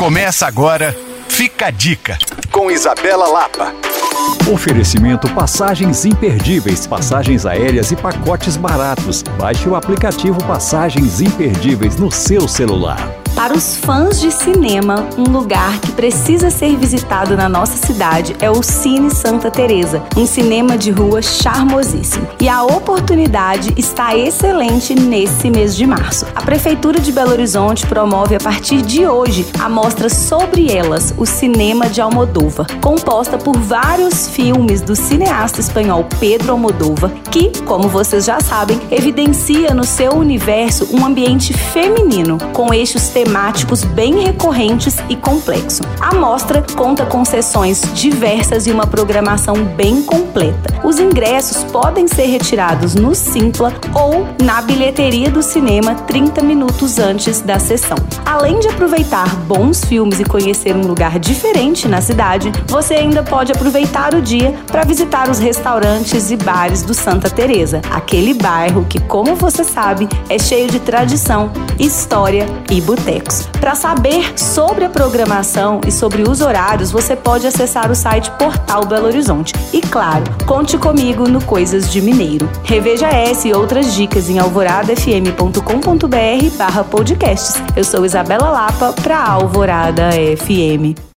Começa agora, fica a dica, com Isabela Lapa. Oferecimento passagens imperdíveis, passagens aéreas e pacotes baratos. Baixe o aplicativo Passagens Imperdíveis no seu celular. Para os fãs de cinema, um lugar que precisa ser visitado na nossa cidade é o Cine Santa Teresa, um cinema de rua charmosíssimo. E a oportunidade está excelente nesse mês de março. A Prefeitura de Belo Horizonte promove a partir de hoje a mostra Sobre Elas, o cinema de Almodóvar, composta por vários filmes do cineasta espanhol Pedro Almodóvar, que, como vocês já sabem, evidencia no seu universo um ambiente feminino, com eixos temáticos bem recorrentes e complexo. A mostra conta com sessões diversas e uma programação bem completa. Os ingressos podem ser retirados no Simpla ou na bilheteria do cinema 30 minutos antes da sessão. Além de aproveitar bons filmes e conhecer um lugar diferente na cidade, você ainda pode aproveitar o dia para visitar os restaurantes e bares do Santa Teresa, aquele bairro que, como você sabe, é cheio de tradição, história e boteco. Para saber sobre a programação e sobre os horários, você pode acessar o site Portal Belo Horizonte. E claro, conte comigo no Coisas de Mineiro. Reveja essa e outras dicas em alvoradafm.com.br barra podcasts. Eu sou Isabela Lapa para Alvorada FM.